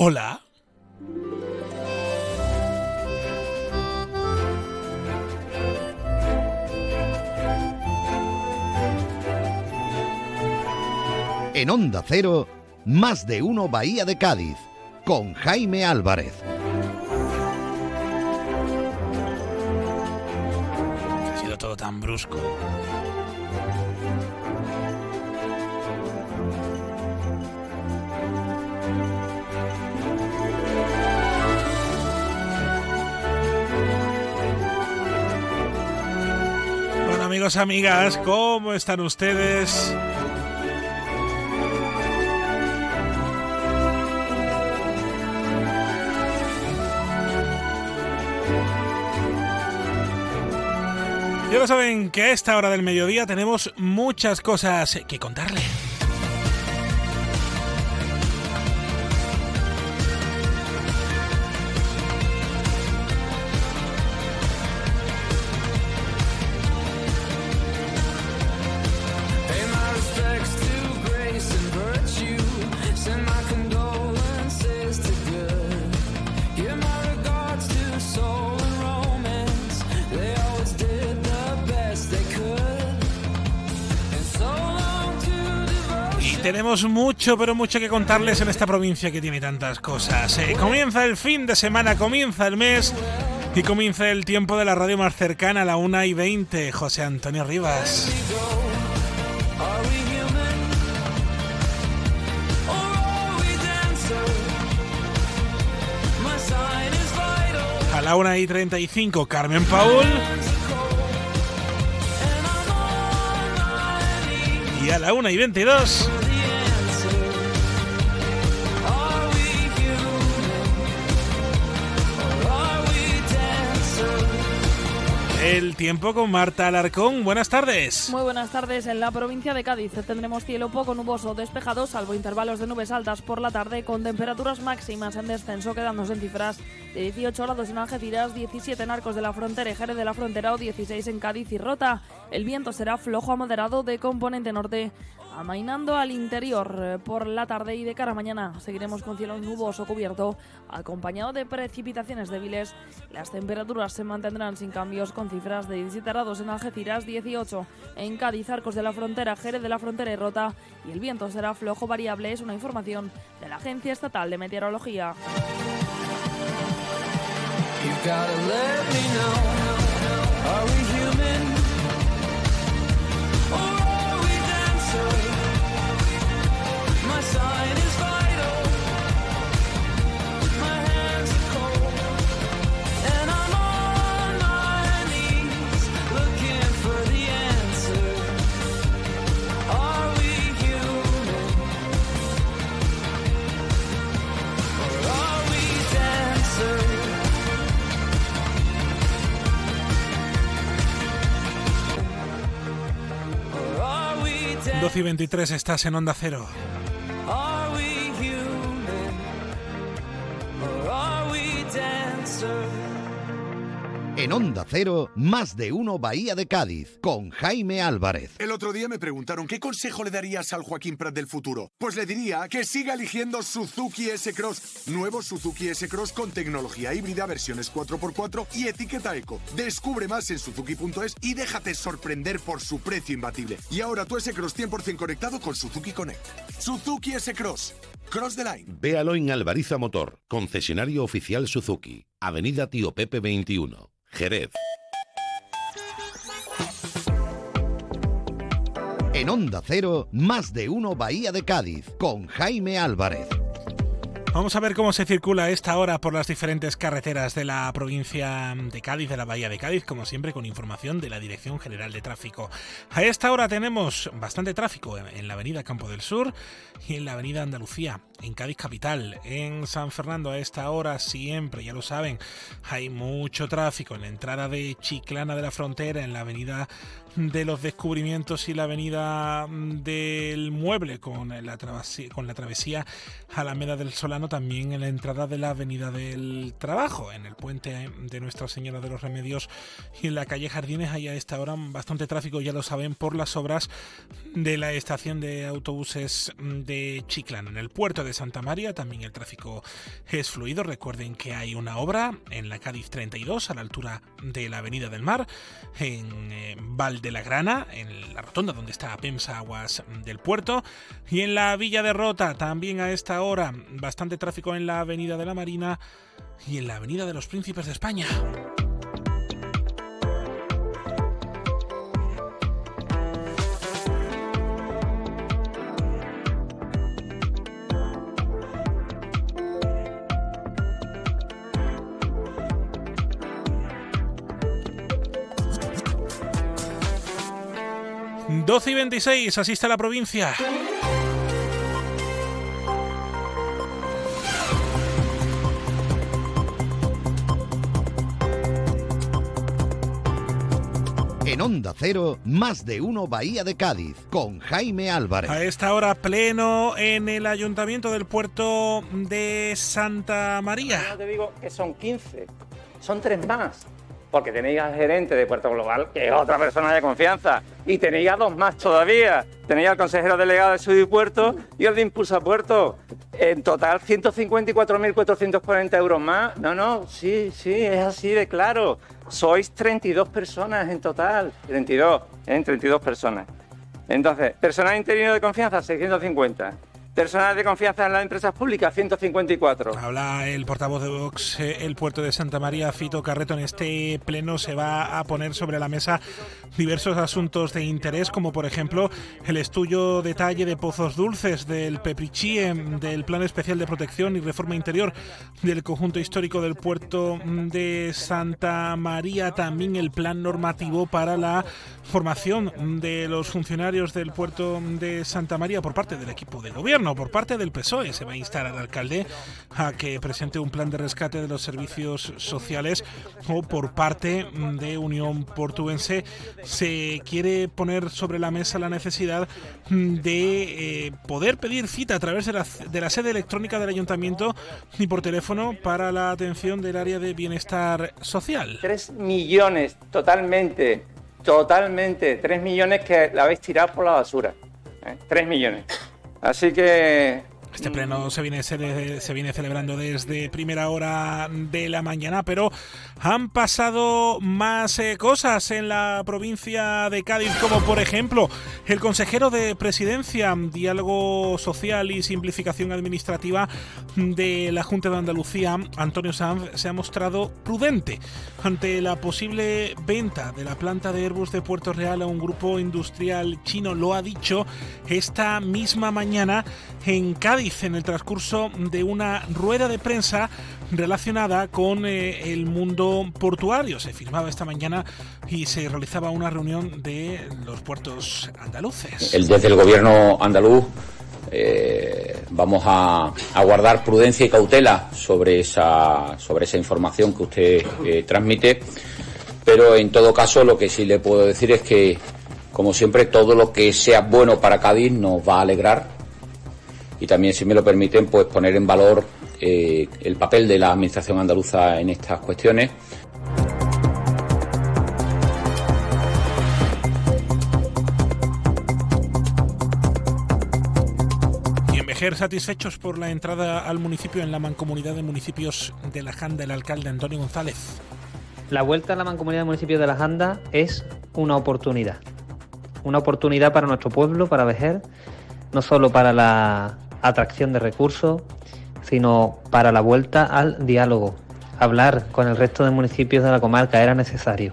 Hola. En Onda Cero, más de uno Bahía de Cádiz, con Jaime Álvarez. Ha sido todo tan brusco. Amigos, amigas, ¿cómo están ustedes? Ya lo saben que a esta hora del mediodía tenemos muchas cosas que contarle. Tenemos mucho, pero mucho que contarles en esta provincia que tiene tantas cosas. Eh, comienza el fin de semana, comienza el mes y comienza el tiempo de la radio más cercana a la 1 y 20. José Antonio Rivas. A la 1 y 35, Carmen Paul. Y a la 1 y 22. El tiempo con Marta Alarcón. Buenas tardes. Muy buenas tardes. En la provincia de Cádiz tendremos cielo poco nuboso despejado, salvo intervalos de nubes altas por la tarde, con temperaturas máximas en descenso, quedándose en cifras de 18 grados en Algeciras, 17 en Arcos de la Frontera y Jerez de la Frontera o 16 en Cádiz y Rota. El viento será flojo a moderado de componente norte amainando al interior por la tarde y de cara a mañana seguiremos con cielo nuboso cubierto, acompañado de precipitaciones débiles. Las temperaturas se mantendrán sin cambios con cifras de 17 grados en Algeciras, 18 en Cádiz, Arcos de la Frontera, Jerez de la Frontera y Rota, y el viento será flojo variable, es una información de la Agencia Estatal de Meteorología. Y 23 estás en Onda Cero. En Onda Cero, más de uno Bahía de Cádiz, con Jaime Álvarez. El otro día me preguntaron qué consejo le darías al Joaquín Prat del futuro. Pues le diría que siga eligiendo Suzuki S-Cross. Nuevo Suzuki S-Cross con tecnología híbrida, versiones 4x4 y etiqueta eco. Descubre más en suzuki.es y déjate sorprender por su precio imbatible. Y ahora tu S-Cross 100% conectado con Suzuki Connect. Suzuki S-Cross. Cross the line. Véalo en Alvariza Motor, concesionario oficial Suzuki, Avenida Tío Pepe 21. Jerez. En Onda Cero, más de uno Bahía de Cádiz, con Jaime Álvarez. Vamos a ver cómo se circula esta hora por las diferentes carreteras de la provincia de Cádiz, de la Bahía de Cádiz, como siempre con información de la Dirección General de Tráfico. A esta hora tenemos bastante tráfico en la Avenida Campo del Sur y en la Avenida Andalucía, en Cádiz Capital, en San Fernando a esta hora siempre, ya lo saben, hay mucho tráfico en la entrada de Chiclana de la Frontera, en la Avenida de los descubrimientos y la avenida del mueble con la travesía, con la travesía Alameda del Solano también en la entrada de la Avenida del Trabajo, en el puente de Nuestra Señora de los Remedios y en la calle Jardines hay a esta hora bastante tráfico, ya lo saben, por las obras de la estación de autobuses de Chiclana. En el puerto de Santa María también el tráfico es fluido. Recuerden que hay una obra en la Cádiz 32 a la altura de la Avenida del Mar, en eh, Val de la Grana, en la rotonda donde está PEMSA Aguas del Puerto y en la Villa de Rota también a esta hora bastante tráfico en la Avenida de la Marina y en la Avenida de los Príncipes de España. 12 y 26, así está la provincia. En Onda Cero, más de uno Bahía de Cádiz, con Jaime Álvarez. A esta hora pleno en el Ayuntamiento del Puerto de Santa María. No te digo que son 15, son tres más porque tenéis al gerente de Puerto Global, que es otra persona de confianza, y tenéis a dos más todavía. Tenéis al consejero delegado de Sudipuerto y el de Impulsa Puerto. En total, 154.440 euros más. No, no, sí, sí, es así de claro. Sois 32 personas en total. 32, ¿eh? 32 personas. Entonces, personal interino de confianza, 650. Personal de confianza en las empresas públicas, 154. Habla el portavoz de Vox, eh, el puerto de Santa María, Fito Carreto. En este pleno se va a poner sobre la mesa diversos asuntos de interés, como por ejemplo el estudio detalle de pozos dulces, del Peprichie, del Plan Especial de Protección y Reforma Interior del conjunto histórico del puerto de Santa María, también el plan normativo para la formación de los funcionarios del puerto de Santa María por parte del equipo de gobierno por parte del PSOE. Se va a instar al alcalde a que presente un plan de rescate de los servicios sociales o por parte de Unión Portuense se quiere poner sobre la mesa la necesidad de eh, poder pedir cita a través de la, de la sede electrónica del ayuntamiento y por teléfono para la atención del área de bienestar social. Tres millones, totalmente, totalmente, tres millones que la habéis tirado por la basura. ¿eh? Tres millones. Así que este pleno se viene, se viene celebrando desde primera hora de la mañana, pero han pasado más eh, cosas en la provincia de Cádiz, como por ejemplo el consejero de Presidencia, Diálogo Social y Simplificación Administrativa de la Junta de Andalucía, Antonio Sanz, se ha mostrado prudente ante la posible venta de la planta de Airbus de Puerto Real a un grupo industrial chino. Lo ha dicho esta misma mañana en Cádiz en el transcurso de una rueda de prensa relacionada con eh, el mundo portuario. Se firmaba esta mañana y se realizaba una reunión de los puertos andaluces. Desde el gobierno andaluz eh, vamos a, guardar prudencia y cautela sobre esa, sobre esa información que usted eh, transmite, pero en todo caso lo que sí le puedo decir es que, como siempre, todo lo que sea bueno para Cádiz nos va a alegrar y también, si me lo permiten, pues poner en valor eh, el papel de la Administración andaluza en estas cuestiones. Satisfechos por la entrada al municipio en la mancomunidad de municipios de la Janda, el alcalde Antonio González. La vuelta a la mancomunidad de municipios de la Janda es una oportunidad. Una oportunidad para nuestro pueblo, para Vejer, no solo para la atracción de recursos, sino para la vuelta al diálogo. Hablar con el resto de municipios de la comarca era necesario.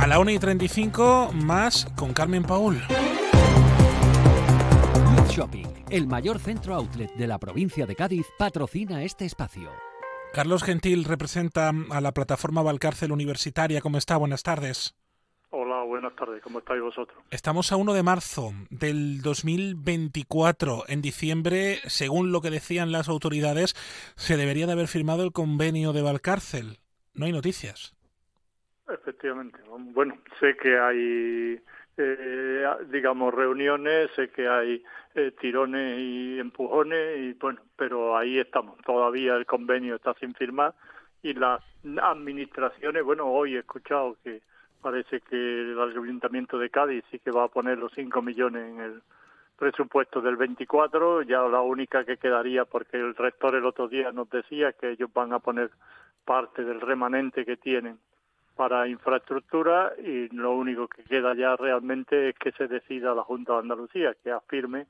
A la 1 y 35 más con Carmen Paul. Shopping, el mayor centro outlet de la provincia de Cádiz, patrocina este espacio. Carlos Gentil representa a la plataforma Valcárcel Universitaria. ¿Cómo está? Buenas tardes. Buenas tardes. ¿Cómo estáis vosotros? Estamos a 1 de marzo del 2024. En diciembre, según lo que decían las autoridades, se debería de haber firmado el convenio de Valcárcel. No hay noticias. Efectivamente. Bueno, sé que hay eh, digamos, reuniones, sé que hay eh, tirones y empujones, y bueno, pero ahí estamos. Todavía el convenio está sin firmar y las administraciones, bueno, hoy he escuchado que parece que el Ayuntamiento de Cádiz sí que va a poner los 5 millones en el presupuesto del 24, ya la única que quedaría, porque el rector el otro día nos decía que ellos van a poner parte del remanente que tienen para infraestructura y lo único que queda ya realmente es que se decida la Junta de Andalucía, que afirme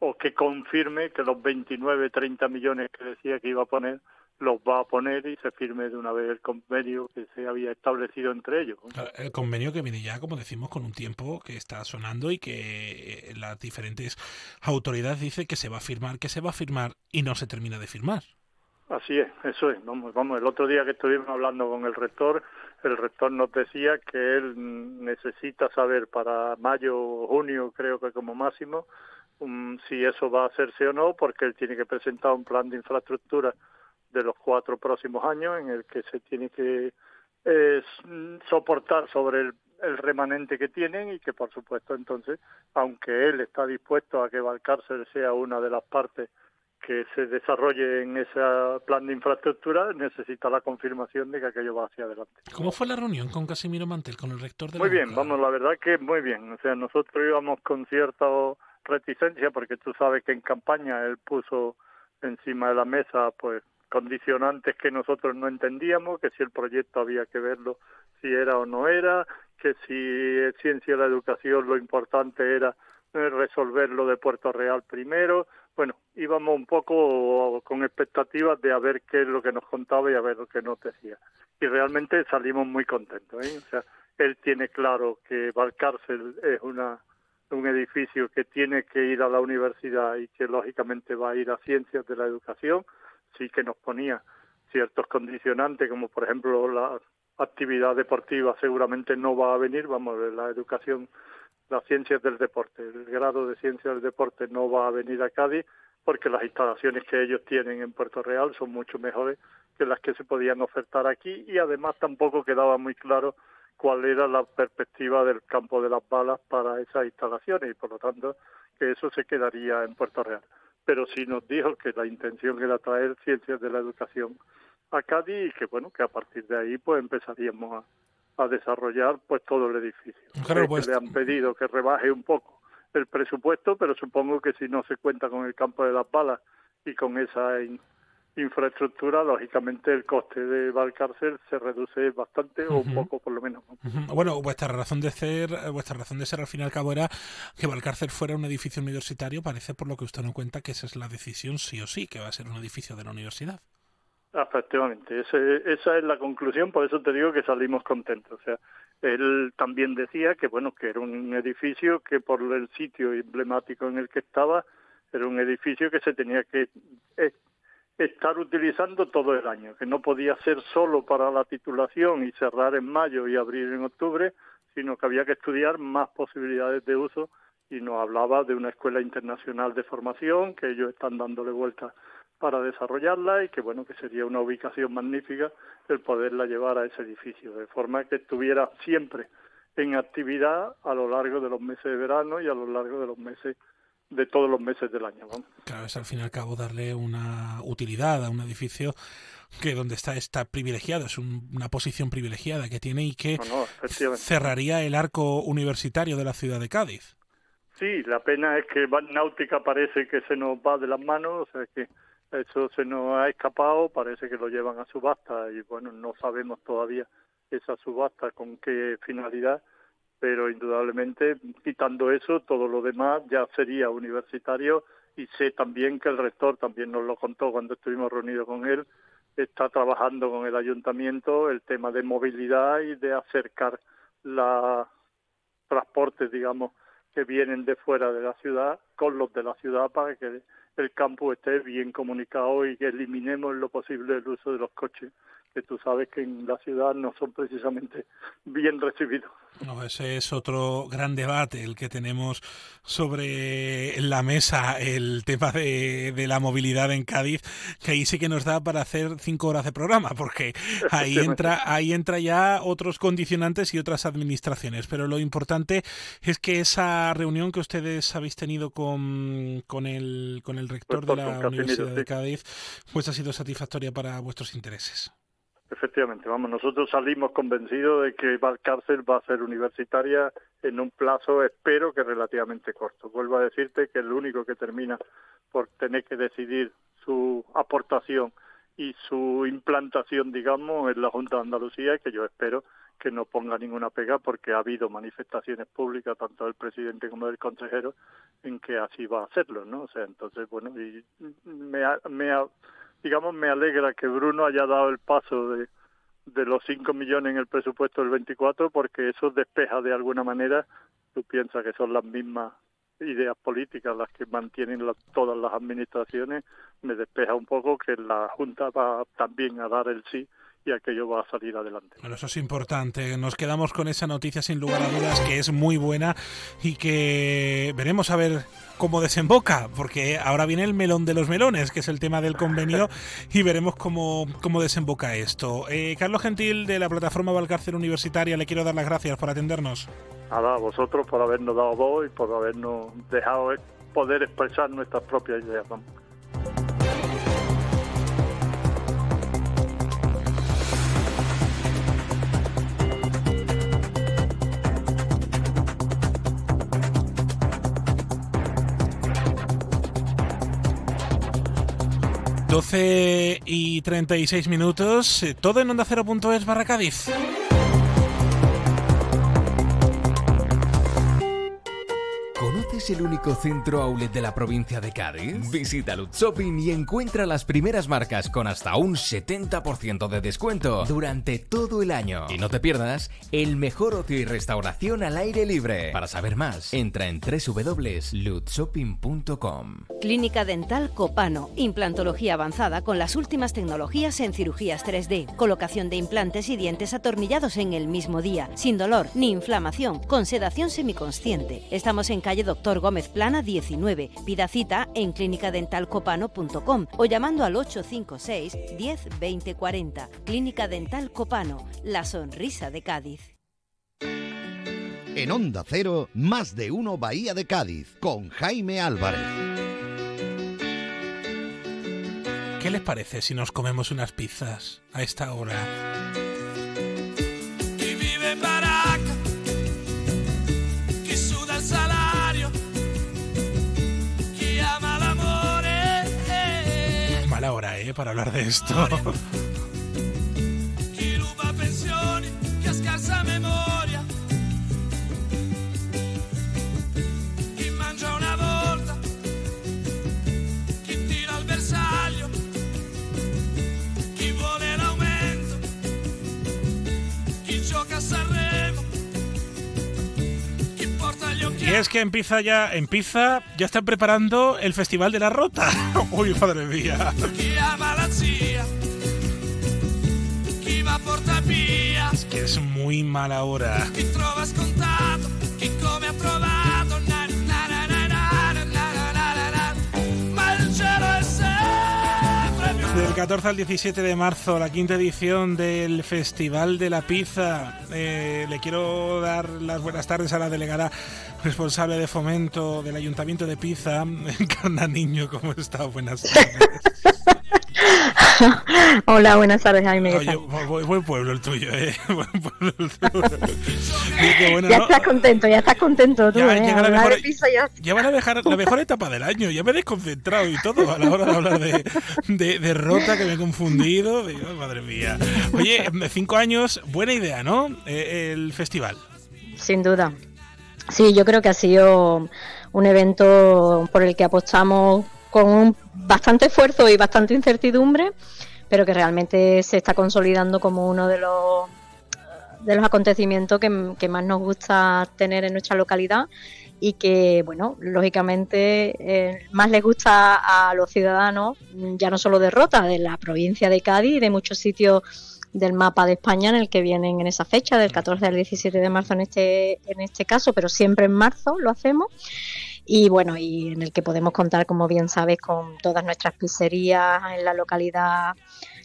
o que confirme que los 29, 30 millones que decía que iba a poner los va a poner y se firme de una vez el convenio que se había establecido entre ellos. El convenio que viene ya, como decimos, con un tiempo que está sonando y que las diferentes autoridades dicen que se va a firmar, que se va a firmar y no se termina de firmar. Así es, eso es. Vamos, vamos. El otro día que estuvimos hablando con el rector, el rector nos decía que él necesita saber para mayo o junio, creo que como máximo, um, si eso va a hacerse o no, porque él tiene que presentar un plan de infraestructura de los cuatro próximos años en el que se tiene que eh, soportar sobre el, el, remanente que tienen y que por supuesto entonces, aunque él está dispuesto a que Valcárcel sea una de las partes que se desarrolle en ese plan de infraestructura, necesita la confirmación de que aquello va hacia adelante. ¿Cómo fue la reunión con Casimiro Mantel, con el rector de Muy la bien, vamos, la verdad que muy bien. O sea, nosotros íbamos con cierta reticencia porque tú sabes que en campaña él puso encima de la mesa pues condicionantes que nosotros no entendíamos, que si el proyecto había que verlo si era o no era, que si ciencia de la educación lo importante era eh, resolverlo de Puerto Real primero. Bueno, íbamos un poco con expectativas de a ver qué es lo que nos contaba y a ver lo que nos decía. Y realmente salimos muy contentos. ¿eh? O sea, él tiene claro que Valcárcel es una un edificio que tiene que ir a la universidad y que lógicamente va a ir a ciencias de la educación, sí que nos ponía ciertos condicionantes, como por ejemplo la actividad deportiva seguramente no va a venir, vamos, la educación, las ciencias del deporte, el grado de ciencias del deporte no va a venir a Cádiz porque las instalaciones que ellos tienen en Puerto Real son mucho mejores que las que se podían ofertar aquí y además tampoco quedaba muy claro cuál era la perspectiva del campo de las balas para esas instalaciones y por lo tanto que eso se quedaría en Puerto Real pero sí nos dijo que la intención era traer ciencias de la educación a Cádiz y que bueno que a partir de ahí pues empezaríamos a, a desarrollar pues todo el edificio. Claro, pues... Le han pedido que rebaje un poco el presupuesto, pero supongo que si no se cuenta con el campo de las balas y con esa infraestructura, lógicamente el coste de Valcárcel se reduce bastante o un poco por lo menos. Uh -huh. Bueno, vuestra razón de ser, vuestra razón de ser al fin y al cabo era que Valcárcel fuera un edificio universitario, parece por lo que usted no cuenta que esa es la decisión sí o sí, que va a ser un edificio de la universidad. Efectivamente, ese, esa es la conclusión, por eso te digo que salimos contentos. O sea, él también decía que bueno, que era un edificio que por el sitio emblemático en el que estaba, era un edificio que se tenía que estar utilizando todo el año, que no podía ser solo para la titulación y cerrar en mayo y abrir en octubre, sino que había que estudiar más posibilidades de uso y nos hablaba de una escuela internacional de formación que ellos están dándole vuelta para desarrollarla y que bueno que sería una ubicación magnífica el poderla llevar a ese edificio de forma que estuviera siempre en actividad a lo largo de los meses de verano y a lo largo de los meses de todos los meses del año. ¿no? Claro, es al fin y al cabo darle una utilidad a un edificio que donde está está privilegiado, es un, una posición privilegiada que tiene y que no, no, cerraría el arco universitario de la ciudad de Cádiz. Sí, la pena es que Náutica parece que se nos va de las manos, o sea que eso se nos ha escapado, parece que lo llevan a subasta y bueno, no sabemos todavía esa subasta con qué finalidad, pero indudablemente quitando eso, todo lo demás ya sería universitario y sé también que el rector también nos lo contó cuando estuvimos reunidos con él, está trabajando con el ayuntamiento el tema de movilidad y de acercar los transportes, digamos, que vienen de fuera de la ciudad con los de la ciudad para que el campo esté bien comunicado y que eliminemos lo posible el uso de los coches que tú sabes que en la ciudad no son precisamente bien recibidos. No, ese es otro gran debate el que tenemos sobre la mesa, el tema de, de, la movilidad en Cádiz, que ahí sí que nos da para hacer cinco horas de programa, porque ahí entra, ahí entra ya otros condicionantes y otras administraciones. Pero lo importante es que esa reunión que ustedes habéis tenido con, con el con el rector de la Universidad de Cádiz, pues ha sido satisfactoria para vuestros intereses. Efectivamente, vamos, nosotros salimos convencidos de que Valcárcel va a ser universitaria en un plazo, espero que relativamente corto. Vuelvo a decirte que el único que termina por tener que decidir su aportación y su implantación, digamos, es la Junta de Andalucía, que yo espero que no ponga ninguna pega porque ha habido manifestaciones públicas, tanto del presidente como del consejero, en que así va a hacerlo, ¿no? O sea, entonces, bueno, y me, me digamos, me alegra que Bruno haya dado el paso de, los 5 millones en el presupuesto del 24 porque eso despeja de alguna manera, tú piensas que son las mismas ideas políticas las que mantienen todas las administraciones, me despeja un poco que la Junta va también a dar el sí y aquello va a salir adelante. Bueno, eso es importante. Nos quedamos con esa noticia sin lugar a dudas que es muy buena y que veremos a ver cómo desemboca, porque ahora viene el melón de los melones, que es el tema del convenio, y veremos cómo, cómo desemboca esto. Eh, Carlos Gentil, de la plataforma Valcárcel Universitaria, le quiero dar las gracias por atendernos. Nada, a vosotros por habernos dado voz y por habernos dejado poder expresar nuestras propias ideas. 12 y 36 minutos, eh, todo en onda es barra Cádiz. El único centro outlet de la provincia de Cádiz? Visita Lutz Shopping y encuentra las primeras marcas con hasta un 70% de descuento durante todo el año. Y no te pierdas el mejor ocio y restauración al aire libre. Para saber más, entra en www.lutzshopping.com. Clínica Dental Copano, implantología avanzada con las últimas tecnologías en cirugías 3D, colocación de implantes y dientes atornillados en el mismo día, sin dolor ni inflamación, con sedación semiconsciente. Estamos en calle Doctor Gómez Plana 19. Pida cita en clínicadentalcopano.com o llamando al 856 10 20 40. Clínica Dental Copano, la sonrisa de Cádiz. En Onda Cero, más de uno Bahía de Cádiz, con Jaime Álvarez. ¿Qué les parece si nos comemos unas pizzas a esta hora? ¿Eh? para hablar de esto. Y es que empieza ya, empieza, ya están preparando el Festival de la Rota. Uy, madre mía. Es muy mala hora. Del 14 al 17 de marzo, la quinta edición del Festival de la Pizza. Eh, le quiero dar las buenas tardes a la delegada responsable de fomento del Ayuntamiento de Pizza, Encarna Niño. ¿Cómo está? Buenas tardes. Hola, buenas tardes, Jaime. Oye, buen pueblo el tuyo, ¿eh? Buen pueblo el tuyo. ya estás contento, ya estás contento tú, ya, ¿eh? la mejor, ya... van a dejar la mejor etapa del año. Ya me he desconcentrado y todo a la hora de hablar de, de, de Rota, que me he confundido. madre mía. Oye, cinco años, buena idea, ¿no? Eh, el festival. Sin duda. Sí, yo creo que ha sido un evento por el que apostamos con bastante esfuerzo y bastante incertidumbre, pero que realmente se está consolidando como uno de los de los acontecimientos que, más nos gusta tener en nuestra localidad y que, bueno, lógicamente eh, más les gusta a los ciudadanos, ya no solo de Rota, de la provincia de Cádiz y de muchos sitios del mapa de España en el que vienen en esa fecha, del 14 al 17 de marzo en este, en este caso, pero siempre en marzo lo hacemos y bueno, y en el que podemos contar, como bien sabes, con todas nuestras pizzerías en la localidad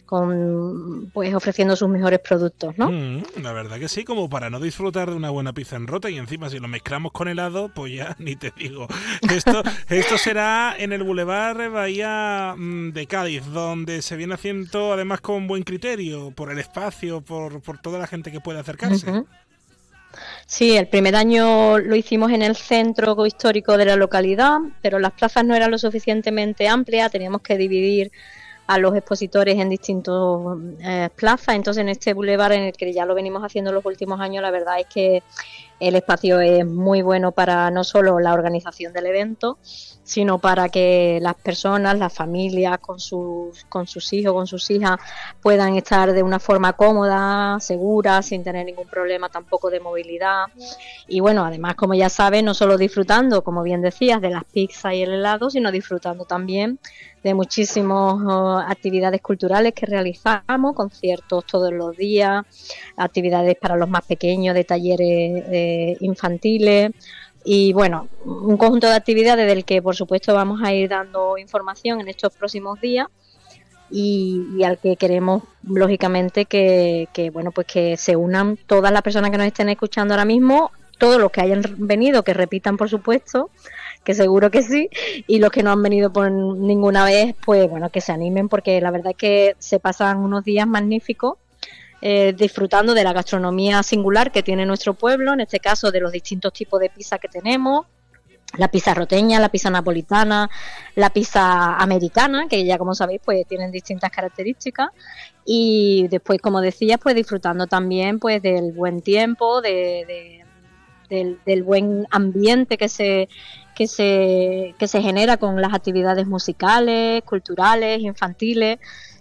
con pues ofreciendo sus mejores productos, ¿no? Mm, la verdad que sí, como para no disfrutar de una buena pizza en rota y encima si lo mezclamos con helado, pues ya ni te digo. Esto, esto será en el Boulevard Bahía mm, de Cádiz, donde se viene haciendo además con buen criterio, por el espacio, por, por toda la gente que puede acercarse. Sí, el primer año lo hicimos en el centro histórico de la localidad, pero las plazas no eran lo suficientemente amplias, teníamos que dividir a los expositores en distintas eh, plazas. Entonces, en este boulevard en el que ya lo venimos haciendo los últimos años, la verdad es que el espacio es muy bueno para no solo la organización del evento, sino para que las personas, las familias con sus, con sus hijos, con sus hijas, puedan estar de una forma cómoda, segura, sin tener ningún problema tampoco de movilidad. Y bueno, además, como ya sabes, no solo disfrutando, como bien decías, de las pizzas y el helado, sino disfrutando también de muchísimas oh, actividades culturales que realizamos, conciertos todos los días, actividades para los más pequeños, de talleres eh, infantiles. Y bueno, un conjunto de actividades del que por supuesto vamos a ir dando información en estos próximos días y, al que queremos lógicamente que, bueno pues que se unan todas las personas que nos estén escuchando ahora mismo, todos los que hayan venido, que repitan por supuesto, que seguro que sí, y los que no han venido por ninguna vez, pues bueno, que se animen porque la verdad es que se pasan unos días magníficos eh, disfrutando de la gastronomía singular que tiene nuestro pueblo, en este caso de los distintos tipos de pizza que tenemos, la pizza roteña, la pizza napolitana, la pizza americana, que ya como sabéis pues tienen distintas características. Y después como decía pues disfrutando también pues del buen tiempo, de, del, del, buen ambiente que se que se que se genera con las actividades musicales, culturales, infantiles.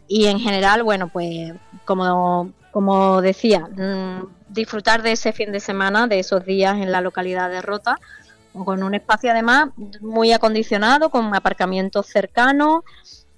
Y en general bueno pues como como decía, mm, disfrutar de ese fin de semana, de esos días en la localidad de Rota, con un espacio además muy acondicionado, con aparcamientos cercanos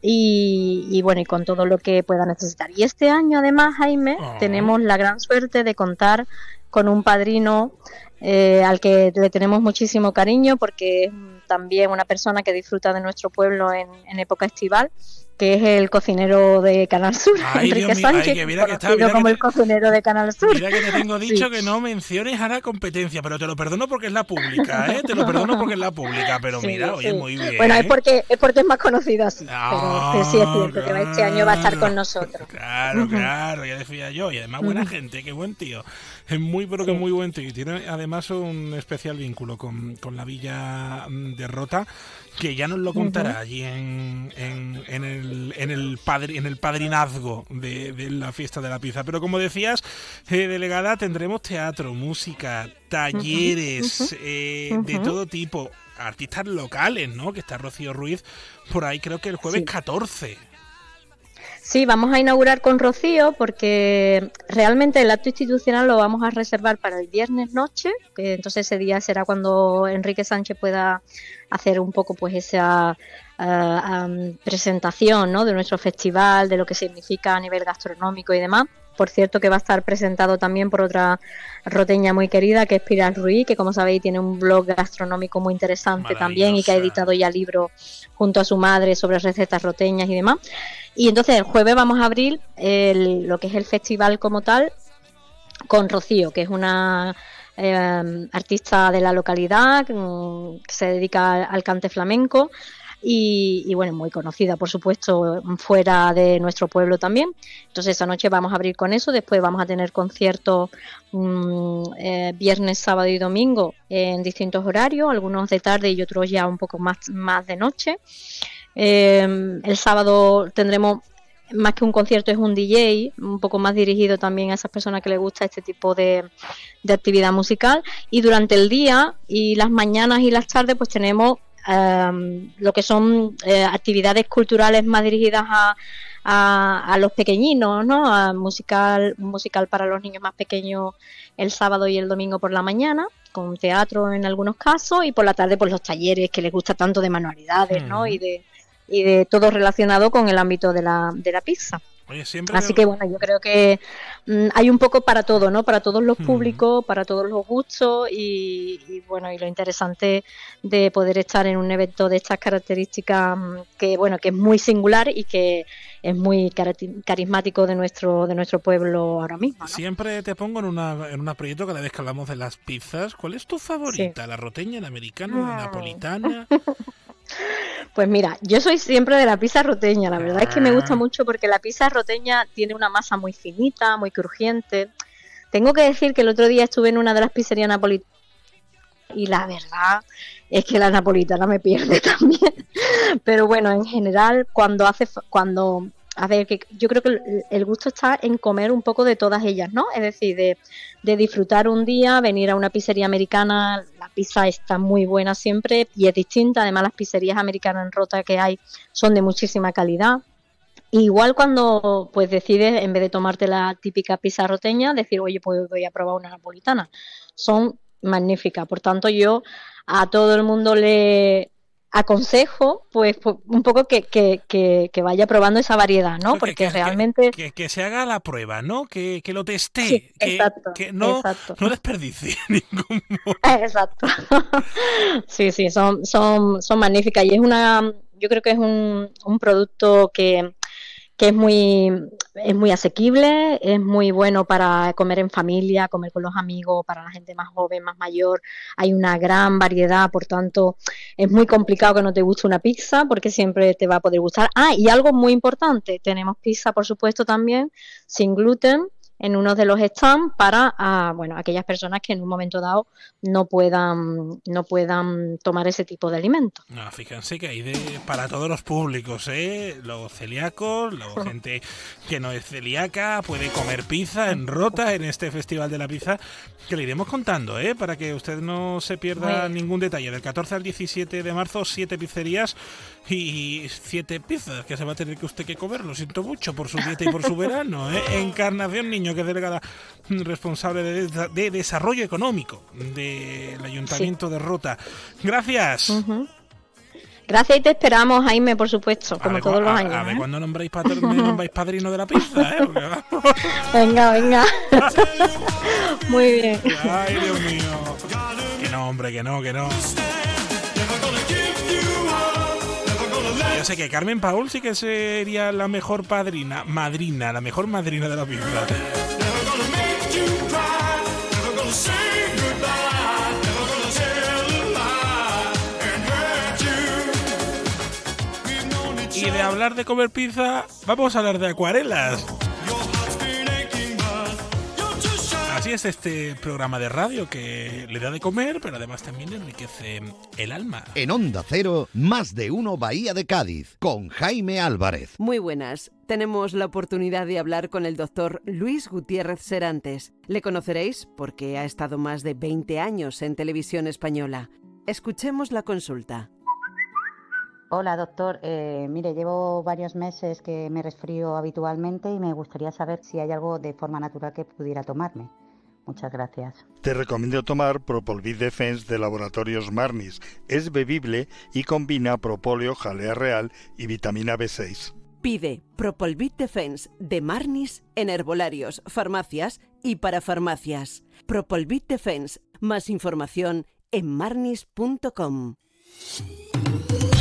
y, bueno, y con todo lo que pueda necesitar. Y este año además, Jaime, ah. tenemos la gran suerte de contar con un padrino eh, al que le tenemos muchísimo cariño porque es también una persona que disfruta de nuestro pueblo en, en época estival que es el cocinero de Canal Sur, Enrique Sánchez, que mira que está, como el cocinero de Canal Sur. Mira que te tengo dicho que no menciones a la competencia, pero te lo perdono porque es la pública, ¿eh? Te lo perdono porque es la pública, pero mira, oye, muy bien. Bueno, es porque es porque es más conocido así, pero, sí es cierto que este año va a estar con nosotros. Claro, claro, ya decía yo, y además buena gente, qué buen tío. Es muy, pero que muy buen tío, y tiene además un especial vínculo con, con la villa de Rota que ya nos lo contará allí en, en, el, en, el en el padrinazgo de, la fiesta de la pizza. Pero como decías, eh, delegada, tendremos teatro, música, talleres eh, de todo tipo, artistas locales, ¿no? Que está Rocío Ruiz por ahí, creo que el jueves 14. Sí, vamos a inaugurar con Rocío porque realmente el acto institucional lo vamos a reservar para el viernes noche, entonces ese día será cuando Enrique Sánchez pueda hacer un poco pues esa eh, presentación ¿no? de nuestro festival, de lo que significa a nivel gastronómico y demás. Por cierto que va a estar presentado también por otra roteña muy querida que es Pilar Ruiz, que como sabéis tiene un blog gastronómico muy interesante también y que ha editado ya libros junto a su madre sobre recetas roteñas y demás. Y entonces el jueves vamos a abrir lo que es el festival como tal con Rocío, que es una eh, artista de la localidad que se dedica al cante flamenco y, bueno, muy conocida, por supuesto, fuera de nuestro pueblo también. Entonces, esta noche vamos a abrir con eso, después vamos a tener conciertos mm, eh, viernes, sábado y domingo en distintos horarios, algunos de tarde y otros ya un poco más, más de noche. Eh, el sábado tendremos más que un concierto es un DJ, un poco más dirigido también a esas personas que les gusta este tipo de, de actividad musical. Y durante el día y las mañanas y las tardes pues tenemos Em, lo que son eh, actividades culturales más dirigidas a, a, los pequeñinos, ¿no? A musical, musical para los niños más pequeños el sábado y el domingo por la mañana, con teatro en algunos casos, y por la tarde por los talleres que les gusta tanto de manualidades, ¿no? Mm. Y de, y de todo relacionado con el ámbito de la, de la pizza. Así que bueno, yo creo que mm, hay un poco para todo, ¿no? Para todos los públicos, para todos los gustos y, bueno, y lo interesante de poder estar en un evento de estas características mm, que bueno, que es muy singular y que es muy carismático de nuestro de nuestro pueblo ahora mismo. Siempre te pongo en una en un proyecto cada vez que hablamos de las pizzas. ¿Cuál es tu favorita? ¿La roteña, la americana, la napolitana? Pues mira, yo soy siempre de la pizza roteña, la verdad es que me gusta ah. mucho porque la pizza roteña tiene una masa muy finita, muy crujiente. Tengo que decir que el otro día estuve en una de las pizzerías napolitanas y la verdad es que la napolitana me pierde también. Pero bueno, en general, cuando hace cuando a ver, que yo creo que el, gusto está en comer un poco de todas ellas, ¿no? Es decir, de, disfrutar un día, venir a una pizzería americana, la pizza está muy buena siempre y es distinta, además las pizzerías americanas en Rota que hay son de muchísima calidad. Igual cuando pues decides, en vez de tomarte la típica pizza roteña, decir, oye, pues voy a probar una napolitana. Son magníficas. Por tanto, yo a todo el mundo le, aconsejo pues, pues un poco que, que, que, vaya probando esa variedad, ¿no? Porque realmente... Que, se haga la prueba, ¿no? Que, lo teste, que, no, no desperdicie ningún... Exacto. sí, sí, son, son, son magníficas y es una... Yo creo que es un, un producto que que es muy, es muy asequible, es muy bueno para comer en familia, comer con los amigos, para la gente más joven, más mayor. Hay una gran variedad, por tanto, es muy complicado que no te guste una pizza porque siempre te va a poder gustar. Ah, y algo muy importante, tenemos pizza, por supuesto, también sin gluten en uno de los stands para ah, bueno aquellas personas que en un momento dado no puedan no puedan tomar ese tipo de alimentos. No, fíjense que hay de para todos los públicos, ¿eh? los celíacos, la gente que no es celíaca puede comer pizza en Rota en este festival de la pizza que le iremos contando, ¿eh? para que usted no se pierda ningún detalle. Del 14 al 17 de marzo, siete pizzerías y siete pizzas que se va a tener que usted que comer. Lo siento mucho por su dieta y por su verano. ¿eh? Encarnación Niño, que es delegada responsable de, desarrollo económico del Ayuntamiento de Rota. Gracias. Gracias y te esperamos, Jaime, por supuesto, como todos los años. A, ver, ¿eh? cuando nombráis, nombráis padrino de la pizza, ¿eh? venga, venga. Muy bien. Ay, Dios mío. Que no, hombre, que no, que no. Sé que Carmen Paul sí que sería la mejor padrina, madrina, la mejor madrina de la pizza. Y de hablar de comer pizza, vamos a hablar de acuarelas. Así es este programa de radio que le da de comer, pero además también enriquece el alma. En Onda Cero, más de uno Bahía de Cádiz, con Jaime Álvarez. Muy buenas. Tenemos la oportunidad de hablar con el doctor Luis Gutiérrez Serantes. Le conoceréis porque ha estado más de 20 años en televisión española. Escuchemos la consulta. Hola doctor, eh, mire, llevo varios meses que me resfrío habitualmente y me gustaría saber si hay algo de forma natural que pudiera tomarme. Muchas gracias. Te recomiendo tomar Propolvid Defense de Laboratorios Marnis. Es bebible y combina propóleo, jalea real y vitamina B6. Pide Propolvid Defense de Marnis en herbolarios, farmacias y para farmacias. Propolvid Defense. Más información en marnis.com.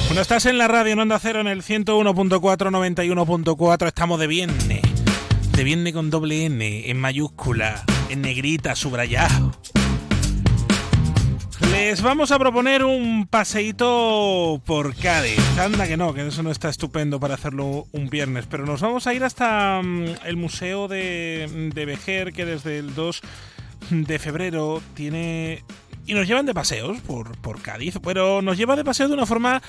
Bueno, estás en la radio en Onda Cero en el 101.4, 91.4. Estamos de viernes. De viernes con doble N en mayúscula en negrita, subrayado. Les vamos a proponer un paseíto por Cádiz. Anda que no, que eso no está estupendo para hacerlo un viernes, pero nos vamos a ir hasta mm, el Museo de, de Vejer, que desde el 2 de febrero tiene... Y nos llevan de paseos por, por Cádiz, pero nos lleva de paseo de una forma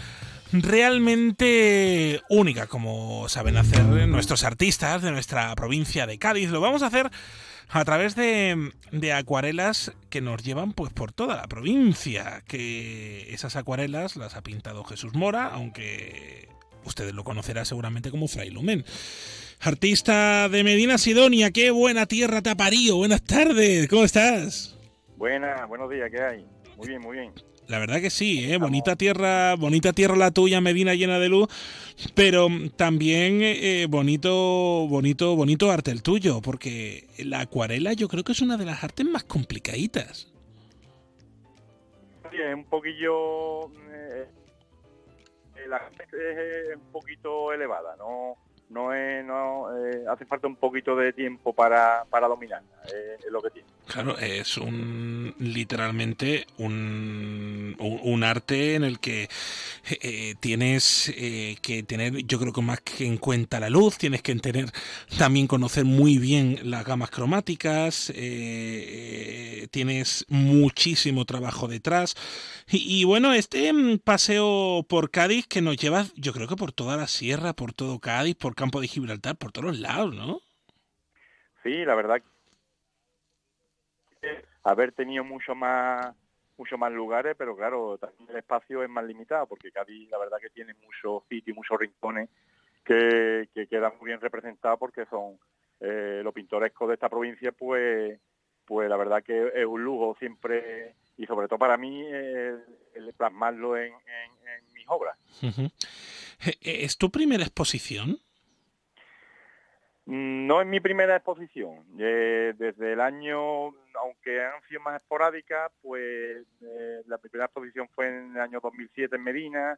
realmente única, como saben hacer nuestros artistas de nuestra provincia de Cádiz. Lo vamos a hacer a través de, acuarelas que nos llevan pues por toda la provincia, que esas acuarelas las ha pintado Jesús Mora, aunque ustedes lo conocerán seguramente como Fray Lumen. Artista de Medina Sidonia, qué buena tierra te ha parido. Buenas tardes, ¿cómo estás? Buenas, buenos días, ¿qué hay? Muy bien, muy bien. La verdad que sí, ¿eh? bonita tierra, bonita tierra la tuya, Medina llena de luz, pero también eh, bonito, bonito, bonito arte el tuyo, porque la acuarela yo creo que es una de las artes más complicaditas. Sí, es un poquillo, eh, la arte es un poquito elevada, no, no es, no eh, hace falta un poquito de tiempo para, para dominarla, es lo que tiene. Claro, es un literalmente un, un, arte en el que eh, tienes eh, que tener, yo creo que más que en cuenta la luz, tienes que tener también conocer muy bien las gamas cromáticas, eh, tienes muchísimo trabajo detrás. Y, y, bueno, este mm, paseo por Cádiz que nos lleva, yo creo que por toda la sierra, por todo Cádiz, por Campo de Gibraltar, por todos lados, ¿no? Sí, la verdad haber tenido mucho más mucho más lugares, pero claro, también el espacio es más limitado, porque Cádiz la verdad que tiene muchos sitios, muchos rincones que, que quedan muy bien representados porque son eh, lo pintoresco de esta provincia, pues pues la verdad que es un lujo siempre, y sobre todo para mí, el plasmarlo en, mis obras. ¿Es tu primera exposición? No es mi primera exposición. Eh, desde el año, aunque han sido más esporádicas, pues eh, la primera exposición fue en el año 2007 en Medina.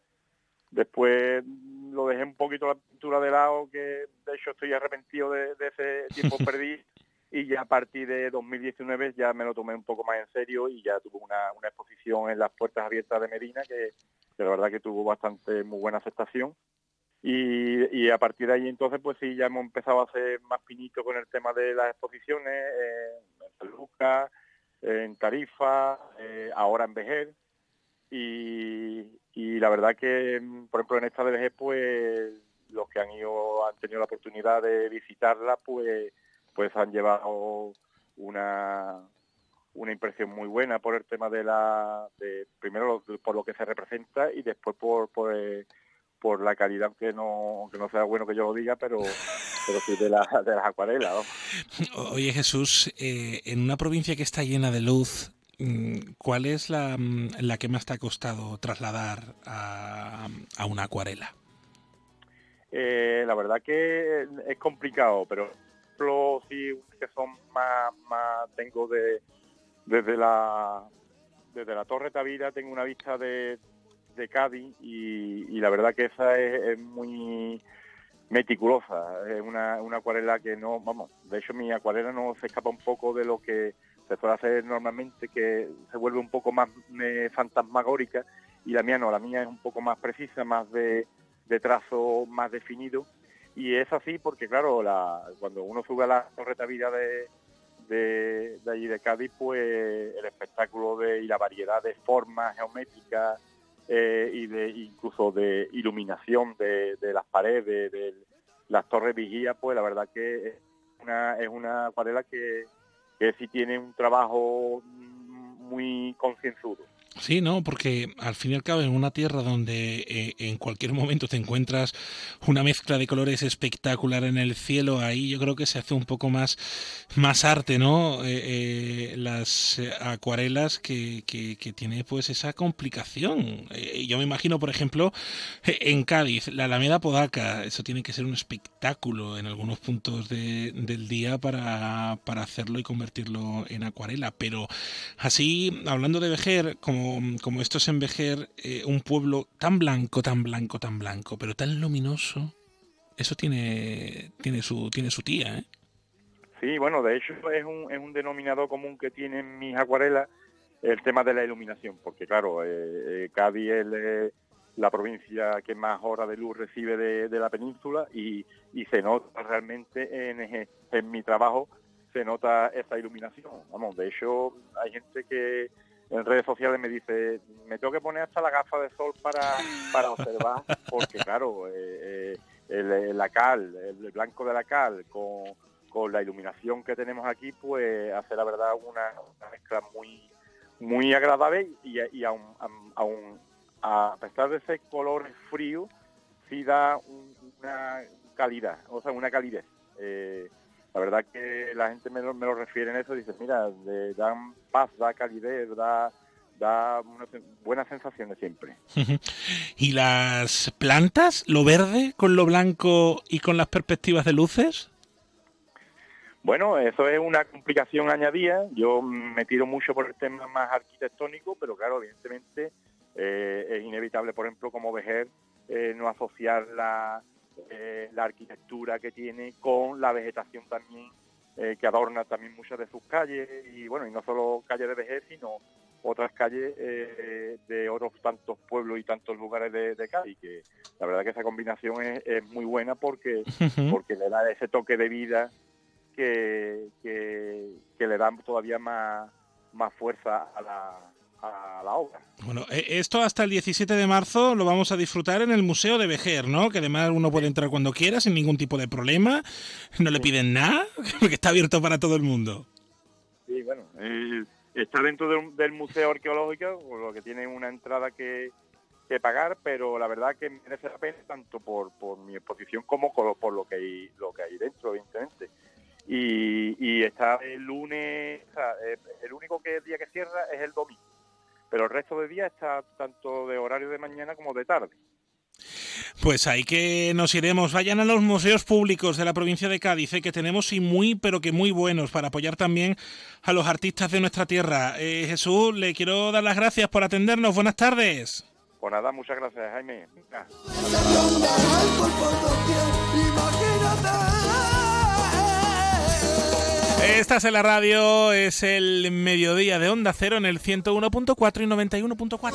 Después lo dejé un poquito la pintura de lado, que de hecho estoy arrepentido de, ese tiempo perdido. Y ya a partir de 2019 ya me lo tomé un poco más en serio y ya tuve una, exposición en las puertas abiertas de Medina que, que la verdad que tuvo bastante muy buena aceptación y, a partir de ahí entonces pues sí ya hemos empezado a hacer más pinito con el tema de las exposiciones eh, en San Lucas, en Tarifa, eh, ahora en Vejer. Y, la verdad que por ejemplo en esta de Vejer pues los que han ido han tenido la oportunidad de visitarla pues pues han llevado una una impresión muy buena por el tema de la de primero por lo que se representa y después por, por por la calidad que no, que no sea bueno que yo lo diga, pero, pero sí de, la, de las acuarelas. Oye Jesús, eh, en una provincia que está llena de luz, mm, ¿cuál es la, mm, la que más te ha costado trasladar a, a una acuarela? Eh, la verdad que es complicado, pero sí que son más, más tengo de desde la desde la Torre Tavira tengo una vista de, de Cádiz y, la verdad que esa es, muy meticulosa, es una, una, acuarela que no, vamos, de hecho mi acuarela no se escapa un poco de lo que se suele hacer normalmente, que se vuelve un poco más eh, fantasmagórica y la mía no, la mía es un poco más precisa, más de, trazo más definido. Y es así porque claro, la, cuando uno sube a la torreta vida de, de, de allí de Cádiz, pues el espectáculo de, y la variedad de formas geométricas eh, y de incluso de iluminación de, las paredes, de, las torres vigías, pues la verdad que es una, es una acuarela que, que sí tiene un trabajo muy concienzudo. Sí, no, porque al fin y al cabo en una tierra donde eh, en cualquier momento te encuentras una mezcla de colores espectacular en el cielo, ahí yo creo que se hace un poco más, más arte, ¿no? Eh, eh, las acuarelas que, que, tiene pues esa complicación. yo me imagino, por ejemplo, en Cádiz, la Alameda Podaca, eso tiene que ser un espectáculo en algunos puntos del día para, para hacerlo y convertirlo en acuarela. Pero así, hablando de Vejer, como como, esto es en Vejer, eh, un pueblo tan blanco, tan blanco, tan blanco, pero tan luminoso, eso tiene, tiene, su, tiene su tía, ¿eh? Sí, bueno, de hecho es un, es un denominador común que tienen mis acuarelas el tema de la iluminación, porque claro, eh, eh Cádiz es la provincia que más horas de luz recibe de, la península y, y, se nota realmente en, en mi trabajo, se nota esa iluminación. Vamos, de hecho hay gente que, en redes sociales me dice, me tengo que poner hasta la gafa de sol para, para observar, porque claro, eh, eh, la cal, el blanco de la cal con, la iluminación que tenemos aquí, pues hace la verdad una, mezcla muy muy agradable y, y aún, a pesar de ese color frío, sí da una calidad, o sea, una calidez. Eh, la verdad que la gente me lo, me lo refiere en eso, dice, mira, dan paz, da calidez, da, da unas buenas sensaciones siempre. ¿Y las plantas? ¿Lo verde con lo blanco y con las perspectivas de luces? Bueno, eso es una complicación añadida. Yo me tiro mucho por el tema más arquitectónico, pero claro, evidentemente eh, es inevitable, por ejemplo, como Vejer, eh, no asociar la, eh, la arquitectura que tiene con la vegetación también que adorna también muchas de sus calles y bueno, y no solo calles de Vejer, sino otras calles de otros tantos pueblos y tantos lugares de, de Cádiz, que la verdad que esa combinación es, es muy buena porque, porque le da ese toque de vida que, que, le dan todavía más, más fuerza a la, a la obra. Bueno, e, esto hasta el 17 de marzo lo vamos a disfrutar en el Museo de Vejer, ¿no? Que además uno puede entrar cuando quiera sin ningún tipo de problema, no le piden nada, porque está abierto para todo el mundo. Sí, bueno, eh, está dentro del, Museo Arqueológico, por lo que tiene una entrada que, que, pagar, pero la verdad que merece la pena tanto por, por mi exposición como por lo que hay, lo que hay dentro, evidentemente y, está el lunes, eh, el único que día que cierra es el domingo, pero el resto de días está tanto de horario de mañana como de tarde. Pues ahí que nos iremos. Vayan a los museos públicos de la provincia de Cádiz, eh, que tenemos y muy, pero que muy buenos, para apoyar también a los artistas de nuestra tierra. Eh, Jesús, le quiero dar las gracias por atendernos. Buenas tardes. Pues nada, muchas gracias, Jaime. Estás en la radio, es el mediodía de Onda Cero en el 101.4 y 91.4.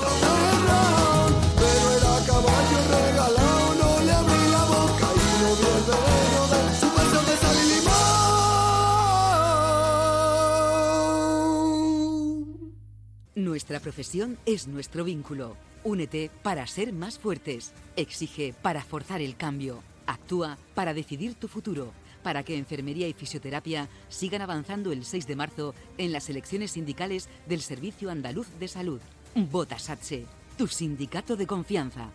Nuestra profesión es nuestro vínculo. Únete para ser más fuertes. Exige para forzar el cambio. Actúa para decidir tu futuro para que enfermería y fisioterapia sigan avanzando el 6 de marzo en las elecciones sindicales del Servicio Andaluz de Salud. Vota SATSE, tu sindicato de confianza.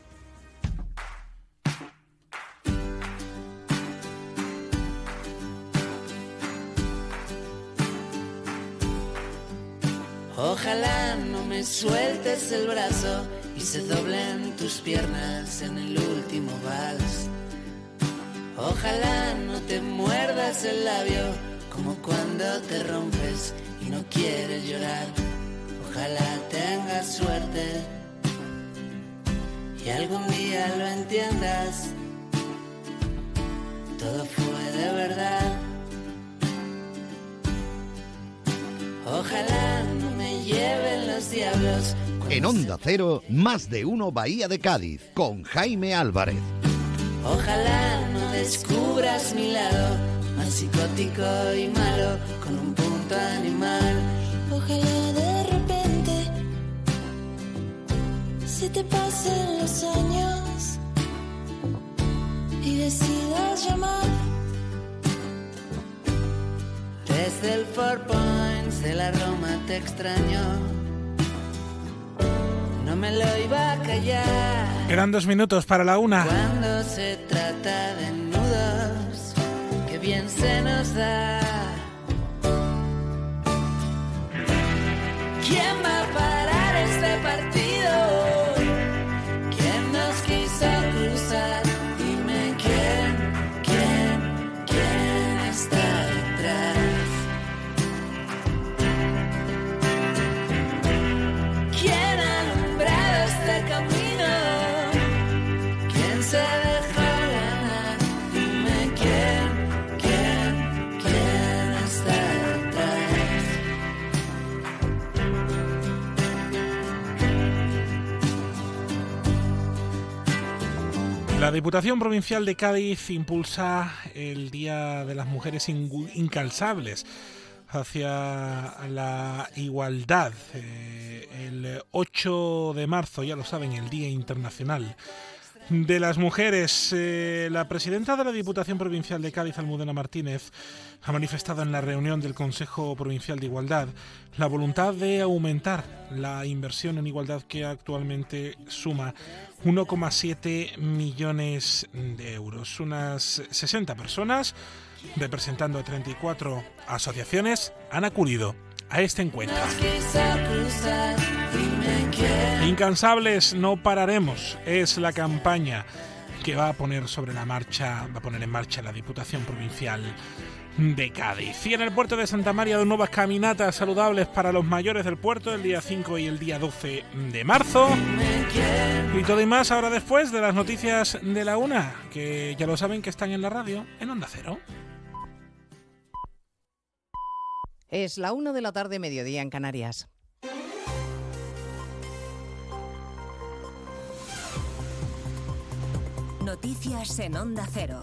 Ojalá no me sueltes el brazo y se doblen tus piernas en el último vals. Ojalá no te muerdas el labio como cuando te rompes y no quieres llorar. Ojalá tengas suerte y algún día lo entiendas. Todo fue de verdad. Ojalá no me lleven los diablos. En Onda Cero, más de uno Bahía de Cádiz, con Jaime Álvarez. Ojalá no descubras mi lado más psicótico y malo con un punto animal. Ojalá de repente se te pasen los años y decidas llamar. Desde el Four Points de la Roma te extraño me lo iba a callar. Quedan dos minutos para la una. Cuando se trata de nudos, que bien se nos da. ¿Quién va a parar este partido? La Diputación Provincial de Cádiz impulsa el Día de las Mujeres Incalzables hacia la igualdad. Eh, el 8 de marzo, ya lo saben, el Día Internacional de las Mujeres. Eh, la presidenta de la Diputación Provincial de Cádiz, Almudena Martínez, ha manifestado en la reunión del Consejo Provincial de Igualdad la voluntad de aumentar la inversión en igualdad que actualmente suma 1,7 millones de euros. Unas 60 personas, representando a 34 asociaciones, han acudido a este encuentro. Incansables, no pararemos. Es la campaña que va a poner sobre la marcha, va a poner en marcha la Diputación Provincial de Cádiz. Y en el puerto de Santa María, dos nuevas caminatas saludables para los mayores del puerto el día 5 y el día 12 de marzo. Y todo y más ahora después de las noticias de la una, que ya lo saben que están en la radio, en Onda Cero. Es la una de la tarde, mediodía en Canarias. Noticias en Onda Cero.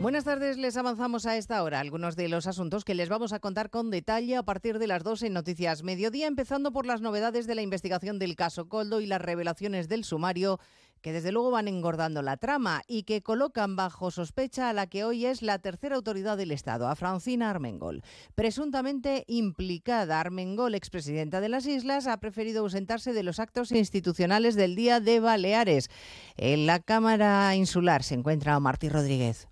Buenas tardes, les avanzamos a esta hora algunos de los asuntos que les vamos a contar con detalle a partir de las 12 en Noticias Mediodía, empezando por las novedades de la investigación del caso Coldo y las revelaciones del sumario que desde luego van engordando la trama y que colocan bajo sospecha a la que hoy es la tercera autoridad del Estado, a Francina Armengol. Presuntamente implicada, Armengol, expresidenta de las Islas, ha preferido ausentarse de los actos institucionales del Día de Baleares. En la Cámara Insular se encuentra Martí Rodríguez.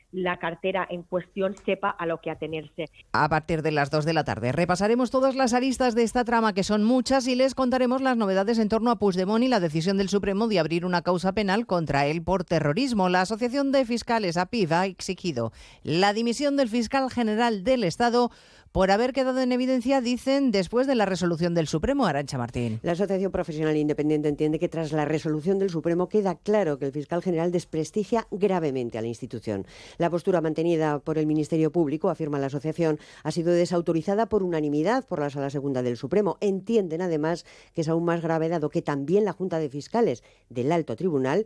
la cartera en cuestión sepa a lo que atenerse. A partir de las 2 de la tarde repasaremos todas las aristas de esta trama, que son muchas, y les contaremos las novedades en torno a Puigdemont y la decisión del Supremo de abrir una causa penal contra él por terrorismo. La Asociación de Fiscales, APIV, ha exigido la dimisión del fiscal general del Estado por haber quedado en evidencia, dicen, después de la resolución del Supremo, Arancha Martín. La Asociación Profesional Independiente entiende que tras la resolución del Supremo queda claro que el fiscal general desprestigia gravemente a la institución. La postura mantenida por el Ministerio Público, afirma la asociación, ha sido desautorizada por unanimidad por la Sala Segunda del Supremo. Entienden, además, que es aún más grave dado que también la Junta de Fiscales del Alto Tribunal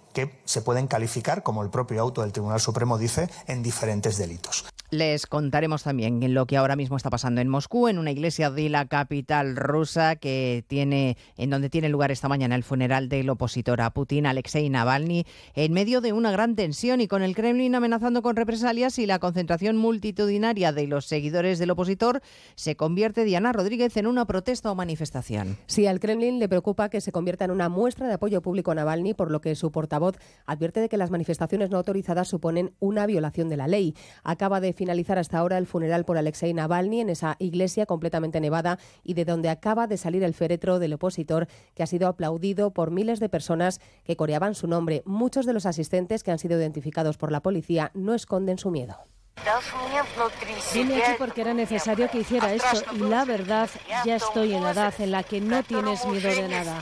que se pueden calificar, como el propio auto del Tribunal Supremo dice, en diferentes delitos. Les contaremos también lo que ahora mismo está pasando en Moscú, en una iglesia de la capital rusa que tiene, en donde tiene lugar esta mañana el funeral del opositor a Putin, Alexei Navalny, en medio de una gran tensión y con el Kremlin amenazando con represalias y la concentración multitudinaria de los seguidores del opositor se convierte Diana Rodríguez en una protesta o manifestación. Sí, al Kremlin le preocupa que se convierta en una muestra de apoyo público a Navalny, por lo que su portavoz advierte de que las manifestaciones no autorizadas suponen una violación de la ley. Acaba de finalizar hasta ahora el funeral por Alexei Navalny en esa iglesia completamente nevada y de donde acaba de salir el féretro del opositor que ha sido aplaudido por miles de personas que coreaban su nombre. Muchos de los asistentes que han sido identificados por la policía no esconden su miedo. Vine aquí porque era necesario que hiciera esto y la verdad, ya estoy en la edad en la que no tienes miedo de nada.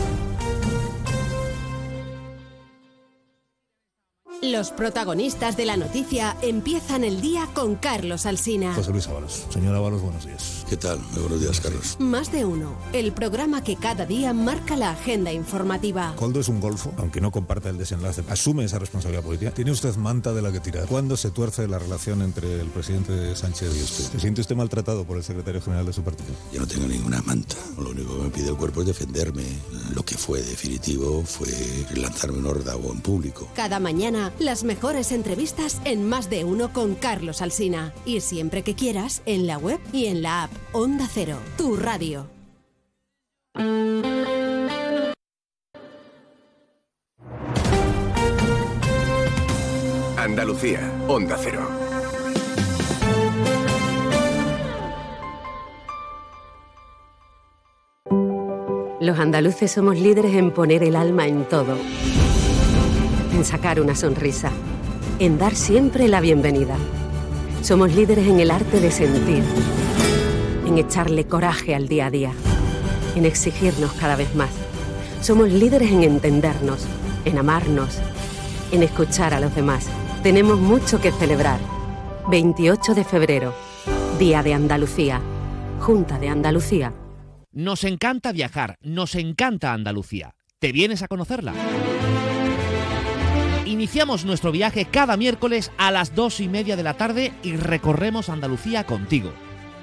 Los protagonistas de la noticia empiezan el día con Carlos Alsina. José Luis Ábalos. Señor Ábalos, buenos días. ¿Qué tal? Muy buenos días, Carlos. Más de uno. El programa que cada día marca la agenda informativa. Coldo es un golfo, aunque no comparta el desenlace. Asume esa responsabilidad política. Tiene usted manta de la que tirar. ¿Cuándo se tuerce la relación entre el presidente Sánchez y usted? ¿Se siente usted maltratado por el secretario general de su partido? Yo no tengo ninguna manta. Lo único que me pide el cuerpo es defenderme. Lo que fue definitivo fue lanzarme un órdago en público. Cada mañana, las mejores entrevistas en Más de uno con Carlos Alsina. Y siempre que quieras, en la web y en la app. Onda Cero, tu radio. Andalucía, Onda Cero. Los andaluces somos líderes en poner el alma en todo, en sacar una sonrisa, en dar siempre la bienvenida. Somos líderes en el arte de sentir, en echarle coraje al día a día, en exigirnos cada vez más. Somos líderes en entendernos, en amarnos, en escuchar a los demás. Tenemos mucho que celebrar. 28 de febrero, Día de Andalucía, Junta de Andalucía. Nos encanta viajar, nos encanta Andalucía. ¿Te vienes a conocerla? Iniciamos nuestro viaje cada miércoles a las dos y media de la tarde y recorremos Andalucía contigo.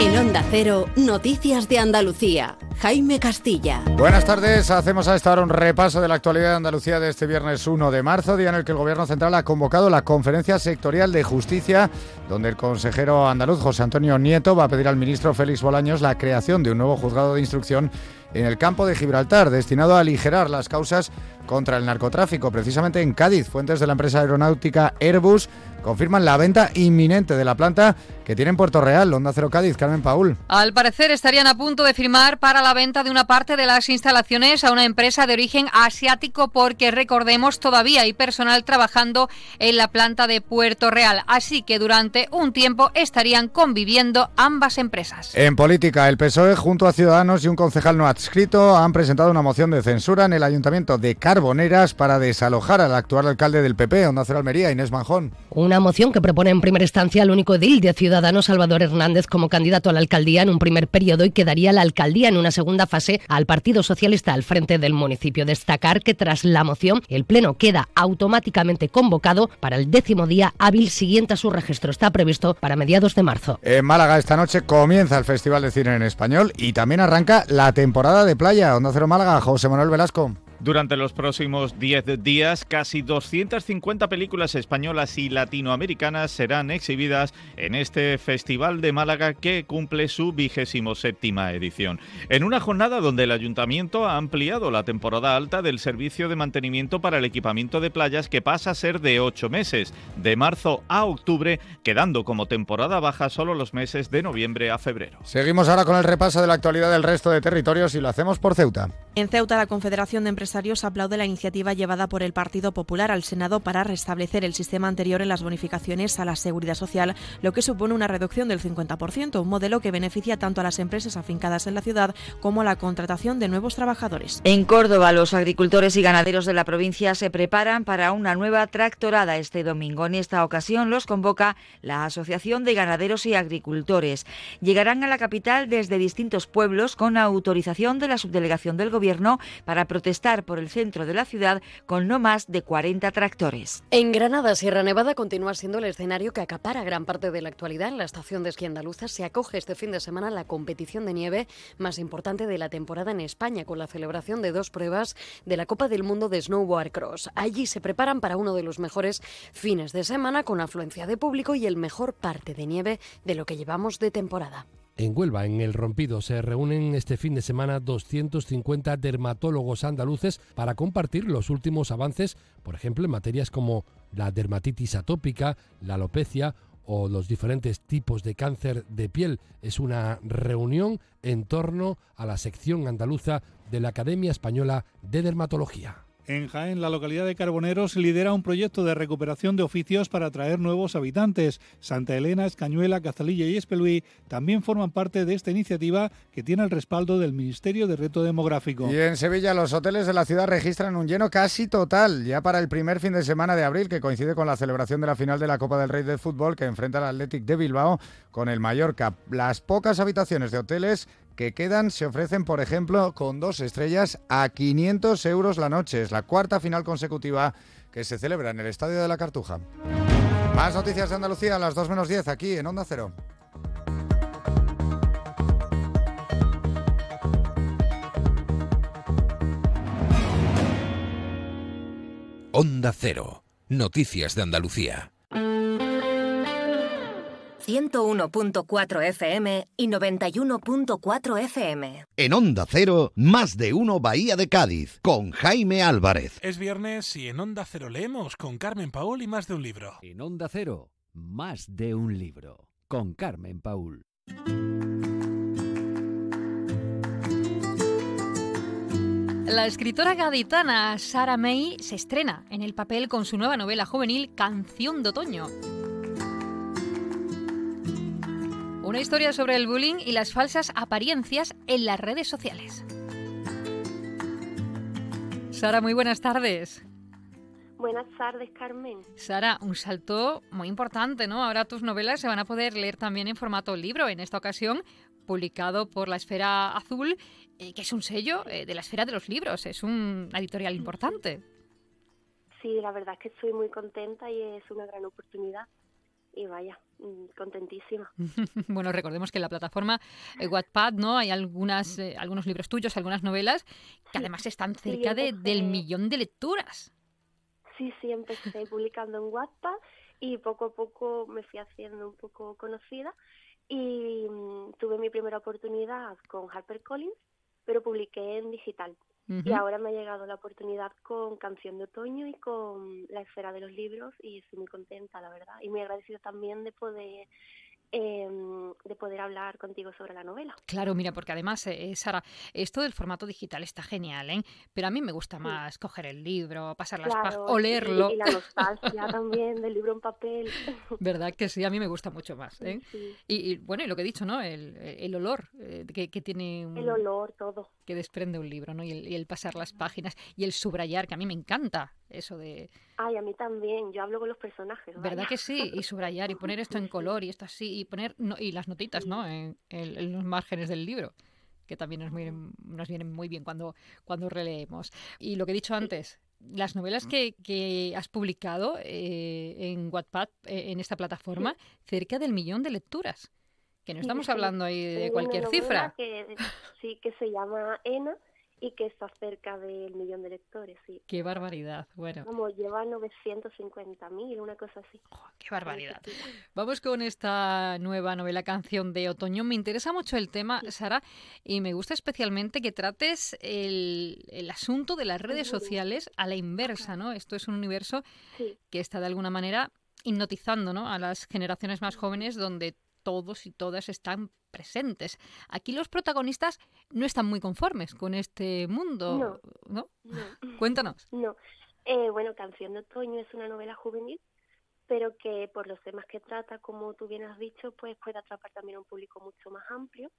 En Onda Cero, Noticias de Andalucía. Jaime Castilla. Buenas tardes, hacemos a esta hora un repaso de la actualidad de Andalucía de este viernes 1 de marzo, día en el que el Gobierno Central ha convocado la Conferencia Sectorial de Justicia, donde el consejero andaluz José Antonio Nieto va a pedir al ministro Félix Bolaños la creación de un nuevo juzgado de instrucción en el campo de Gibraltar, destinado a aligerar las causas contra el narcotráfico, precisamente en Cádiz. Fuentes de la empresa aeronáutica Airbus confirman la venta inminente de la planta que tiene en Puerto Real, Onda Cero Cádiz, Carmen Paul. Al parecer estarían a punto de firmar para la venta de una parte de las instalaciones a una empresa de origen asiático porque recordemos todavía hay personal trabajando en la planta de Puerto Real, así que durante un tiempo estarían conviviendo ambas empresas. En política, el PSOE junto a Ciudadanos y un concejal no adscrito han presentado una moción de censura en el Ayuntamiento de Carboneras para desalojar al actual alcalde del PP, Onda Cero Almería, Inés Manjón. Una moción que propone en primera instancia al único edil de Ciudadanos, Salvador Hernández, como candidato a la alcaldía en un primer periodo y que daría la alcaldía en una segunda fase al Partido Socialista al frente del municipio. Destacar que tras la moción el Pleno queda automáticamente convocado para el décimo día hábil siguiente a su registro. Está previsto para mediados de marzo. En Málaga esta noche comienza el Festival de Cine en Español y también arranca la temporada de playa. Onda Cero Málaga, José Manuel Velasco. Durante los próximos 10 días, casi 250 películas españolas y latinoamericanas serán exhibidas en este Festival de Málaga que cumple su vigésimo séptima edición. En una jornada donde el Ayuntamiento ha ampliado la temporada alta del servicio de mantenimiento para el equipamiento de playas que pasa a ser de 8 meses, de marzo a octubre, quedando como temporada baja solo los meses de noviembre a febrero. Seguimos ahora con el repaso de la actualidad del resto de territorios y lo hacemos por Ceuta. En Ceuta, la Confederación de Empresarios aplaude la iniciativa llevada por el Partido Popular al Senado para restablecer el sistema anterior en las bonificaciones a la seguridad social, lo que supone una reducción del 50%, un modelo que beneficia tanto a las empresas afincadas en la ciudad como a la contratación de nuevos trabajadores. En Córdoba, los agricultores y ganaderos de la provincia se preparan para una nueva tractorada este domingo. En esta ocasión los convoca la Asociación de Ganaderos y Agricultores. Llegarán a la capital desde distintos pueblos con autorización de la subdelegación del Gobierno para protestar por el centro de la ciudad con no más de 40 tractores. En Granada, Sierra Nevada continúa siendo el escenario que acapara gran parte de la actualidad. En la estación de esquí andaluza se acoge este fin de semana la competición de nieve más importante de la temporada en España, con la celebración de dos pruebas de la Copa del Mundo de Snowboard Cross. Allí se preparan para uno de los mejores fines de semana con afluencia de público y el mejor parte de nieve de lo que llevamos de temporada. En Huelva, en El Rompido, se reúnen este fin de semana 250 dermatólogos andaluces para compartir los últimos avances, por ejemplo, en materias como la dermatitis atópica, la alopecia o los diferentes tipos de cáncer de piel. Es una reunión en torno a la sección andaluza de la Academia Española de Dermatología. En Jaén, la localidad de Carboneros lidera un proyecto de recuperación de oficios para atraer nuevos habitantes. Santa Elena, Escañuela, Cazalilla y Espeluí también forman parte de esta iniciativa que tiene el respaldo del Ministerio de Reto Demográfico. Y en Sevilla, los hoteles de la ciudad registran un lleno casi total ya para el primer fin de semana de abril, que coincide con la celebración de la final de la Copa del Rey del Fútbol que enfrenta al Athletic de Bilbao con el Mallorca. Las pocas habitaciones de hoteles que quedan se ofrecen, por ejemplo, con dos estrellas a 500 euros la noche. Es la cuarta final consecutiva que se celebra en el Estadio de la Cartuja. Más noticias de Andalucía a las 2 menos 10 aquí en Onda Cero. Onda Cero. Noticias de Andalucía. 101.4 FM y 91.4 FM. En Onda Cero, más de uno Bahía de Cádiz, con Jaime Álvarez. Es viernes y en Onda Cero leemos con Carmen Paul y más de un libro. En Onda Cero, más de un libro, con Carmen Paul. La escritora gaditana Sara May se estrena en el papel con su nueva novela juvenil Canción de Otoño. Una historia sobre el bullying y las falsas apariencias en las redes sociales. Sara, muy buenas tardes. Buenas tardes, Carmen. Sara, un salto muy importante, ¿no? Ahora tus novelas se van a poder leer también en formato libro, en esta ocasión publicado por la Esfera Azul, eh, que es un sello eh, de la Esfera de los Libros, es un editorial importante. Sí, la verdad es que estoy muy contenta y es una gran oportunidad y vaya, mm, contentísima. bueno, recordemos que en la plataforma eh, Wattpad, ¿no? Hay algunas, eh, algunos libros tuyos, algunas novelas que además están cerca de, del millón de lecturas. Sí, sí, empecé publicando en Wattpad y poco a poco me fui haciendo un poco conocida y mm, tuve mi primera oportunidad con HarperCollins, pero publiqué en digital. Y ahora me ha llegado la oportunidad con Canción de Otoño y con La Esfera de los Libros y estoy muy contenta, la verdad. Y muy agradecida también de poder Em, de poder hablar contigo sobre la novela. Claro, mira, porque además, eh, Sara, esto del formato digital está genial, ¿eh? Pero a mí me gusta más coger el libro, pasar las páginas o leerlo. Y, la nostalgia también del libro en papel. ¿Verdad que sí? A mí me gusta mucho más. ¿eh? Y, bueno, y lo que he dicho, ¿no? El, el olor eh, que, que, tiene... Un, el olor, todo. Que desprende un libro, ¿no? Y el, y el pasar las páginas y el subrayar, que a mí me encanta eso de... Ay, a mí también, yo hablo con los personajes. ¿Verdad que sí? Y subrayar y poner esto en color y esto así y poner y las notitas, ¿no? En, los márgenes del libro que también nos, nos vienen muy bien cuando, cuando releemos. Y lo que he dicho antes, las novelas que, que has publicado eh, en Wattpad, eh, en esta plataforma, cerca del millón de lecturas. Que no estamos hablando ahí de cualquier cifra. sí, que se llama Ena y que está cerca del millón de lectores, sí. Qué barbaridad, bueno. Como lleva 950.000, una cosa así. qué barbaridad. Vamos con esta nueva novela Canción de Otoño. Me interesa mucho el tema, Sara, y me gusta especialmente que trates el, el asunto de las redes sociales a la inversa, ¿no? Esto es un universo que está de alguna manera hipnotizando ¿no? a las generaciones más jóvenes donde todos y todas están presentes. Aquí los protagonistas no están muy conformes con este mundo, ¿no? Cuéntanos. No. Eh, bueno, Canción de Otoño es una novela juvenil, pero que por los temas que trata, como tú bien has dicho, pues puede atrapar también a un público mucho más amplio,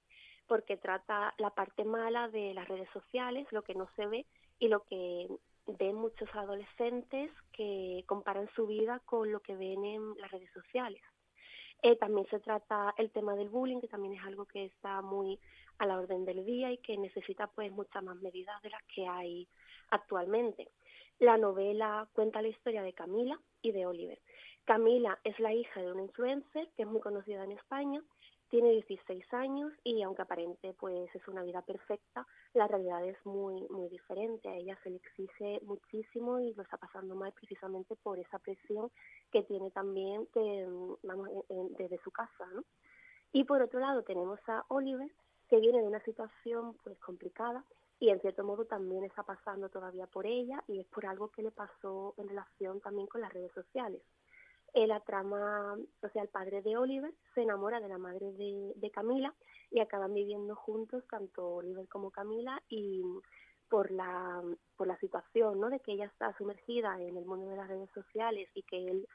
porque trata la parte mala de las redes sociales, lo que no se ve y lo que ven muchos adolescentes que comparan su vida con lo que ven en las redes sociales. Eh, también se trata el tema del bullying, que también es algo que está muy a la orden del día y que necesita pues muchas más medidas de las que hay actualmente. La novela cuenta la historia de Camila y de Oliver. Camila es la hija de una influencer que es muy conocida en España tiene 16 años y aunque aparente pues es una vida perfecta, la realidad es muy muy diferente. A ella se le exige muchísimo y lo está pasando mal precisamente por esa presión que tiene también vamos, desde su casa, ¿no? Y por otro lado tenemos a Oliver que viene de una situación pues complicada y en cierto modo también está pasando todavía por ella y es por algo que le pasó en relación también con las redes sociales la trama, o sea, el padre de Oliver se enamora de la madre de, Camila y acaban viviendo juntos tanto Oliver como Camila y por la, por la situación, ¿no? De que ella está sumergida en el mundo de las redes sociales y que él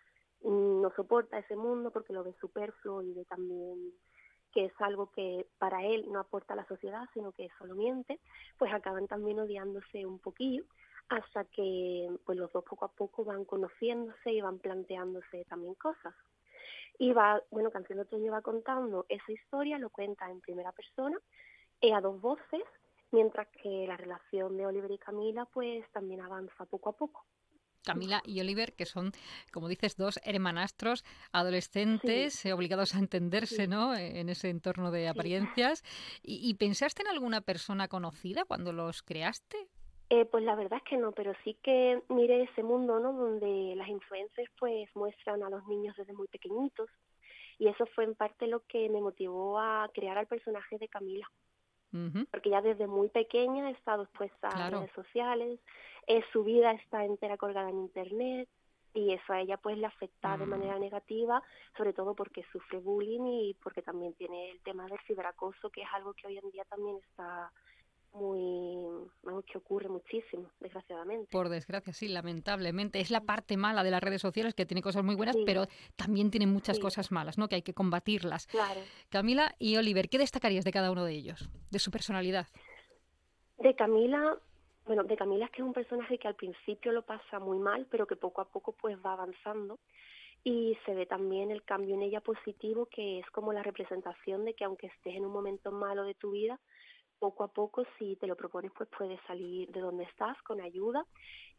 no soporta ese mundo porque lo ve superfluo y ve también que es algo que para él no aporta a la sociedad, sino que solo miente, pues acaban también odiándose un poquillo hasta que pues los dos poco a poco van conociéndose y van planteándose también cosas. Y va, bueno, Canción de Otoño va contando esa historia, lo cuenta en primera persona, y a dos voces, mientras que la relación de Oliver y Camila pues también avanza poco a poco. Camila y Oliver, que son, como dices, dos hermanastros adolescentes eh, obligados a entenderse ¿no? en ese entorno de apariencias. ¿Y, ¿Y, pensaste en alguna persona conocida cuando los creaste? Eh, pues la verdad es que no, pero sí que mire ese mundo, ¿no? Donde las influencers pues muestran a los niños desde muy pequeñitos y eso fue en parte lo que me motivó a crear al personaje de Camila. Porque ya desde muy pequeña he estado expuesta a redes sociales, eh, su vida está entera colgada en internet y eso a ella pues le afecta de mm. manera negativa, sobre todo porque sufre bullying y porque también tiene el tema del ciberacoso, que es algo que hoy en día también está muy, que ocurre muchísimo, desgraciadamente. Por desgracia, sí, lamentablemente. Es la parte mala de las redes sociales que tiene cosas muy buenas, pero también tiene muchas cosas malas, ¿no? Que hay que combatirlas. Claro. Camila y Oliver, ¿qué destacarías de cada uno de ellos, de su personalidad? De Camila, bueno, de Camila es que es un personaje que al principio lo pasa muy mal, pero que poco a poco pues va avanzando y se ve también el cambio en ella positivo, que es como la representación de que aunque estés en un momento malo de tu vida, poco a poco, si te lo propones, pues puedes salir de donde estás con ayuda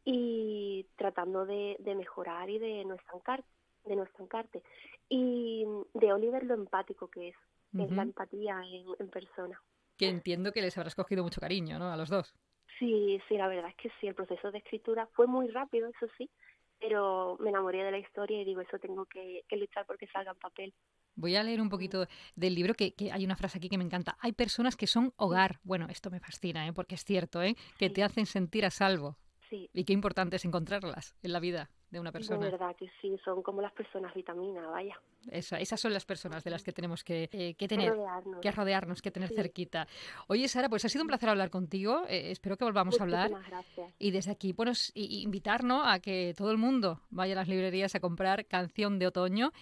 y tratando de, mejorar y de no estancarte, de no estancarte. Y de Oliver lo empático que es, es la empatía en, persona. Que entiendo que les habrás cogido mucho cariño, ¿no? A los dos. Sí, sí, la verdad es que sí, el proceso de escritura fue muy rápido, eso sí, pero me enamoré de la historia y digo, eso tengo que, que luchar porque salga en papel. Voy a leer un poquito del libro, que, hay una frase aquí que me encanta. Hay personas que son hogar. Bueno, esto me fascina, ¿eh? porque es cierto, ¿eh? que te hacen sentir a salvo. Sí. Y qué importante es encontrarlas en la vida de una persona. De verdad que sí, son como las personas vitamina, vaya. esas son las personas de las que tenemos que, eh, que tener, que rodearnos, que tener cerquita. Oye, Sara, pues ha sido un placer hablar contigo. Eh, espero que volvamos a hablar. Gracias. Y desde aquí, bueno, invitarnos a que todo el mundo vaya a las librerías a comprar Canción de Otoño,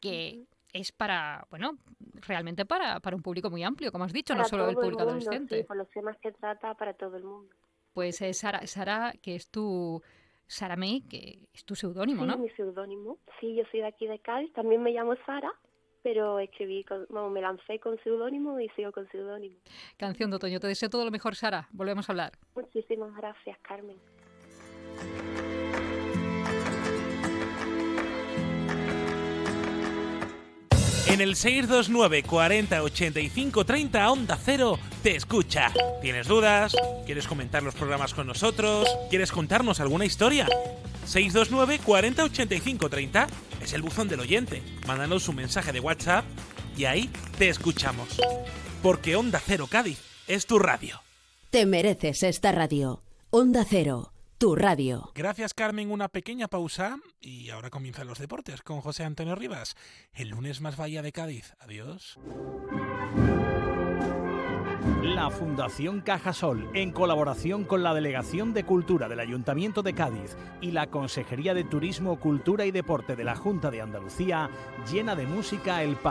que es para, bueno, realmente para, para un público muy amplio, como has dicho, no solo el público adolescente. Sí, por los temas que trata para todo el mundo. Pues es Sara, Sara, que es tu Sara May, que es tu seudónimo, sí, ¿no? mi seudónimo. Sí, yo soy de aquí de Cádiz, también me llamo Sara, pero escribí, me lancé con seudónimo y sigo con seudónimo. Canción de otoño, te deseo todo lo mejor, Sara. Volvemos a hablar. Muchísimas gracias, Carmen. En el 629 40 85 30 Onda Cero te escucha. ¿Tienes dudas? ¿Quieres comentar los programas con nosotros? ¿Quieres contarnos alguna historia? 629 40 85 30 es el buzón del oyente. Mándanos un mensaje de WhatsApp y ahí te escuchamos. Porque Onda Cero Cádiz es tu radio. Te mereces esta radio. Onda Cero, tu radio. Gracias Carmen, una pequeña pausa y ahora comienzan los deportes con José Antonio Rivas. El lunes más Bahía de Cádiz. Adiós. La Fundación Cajasol, en colaboración con la Delegación de Cultura del Ayuntamiento de Cádiz y la Consejería de Turismo, Cultura y Deporte de la Junta de Andalucía, llena de música el paseo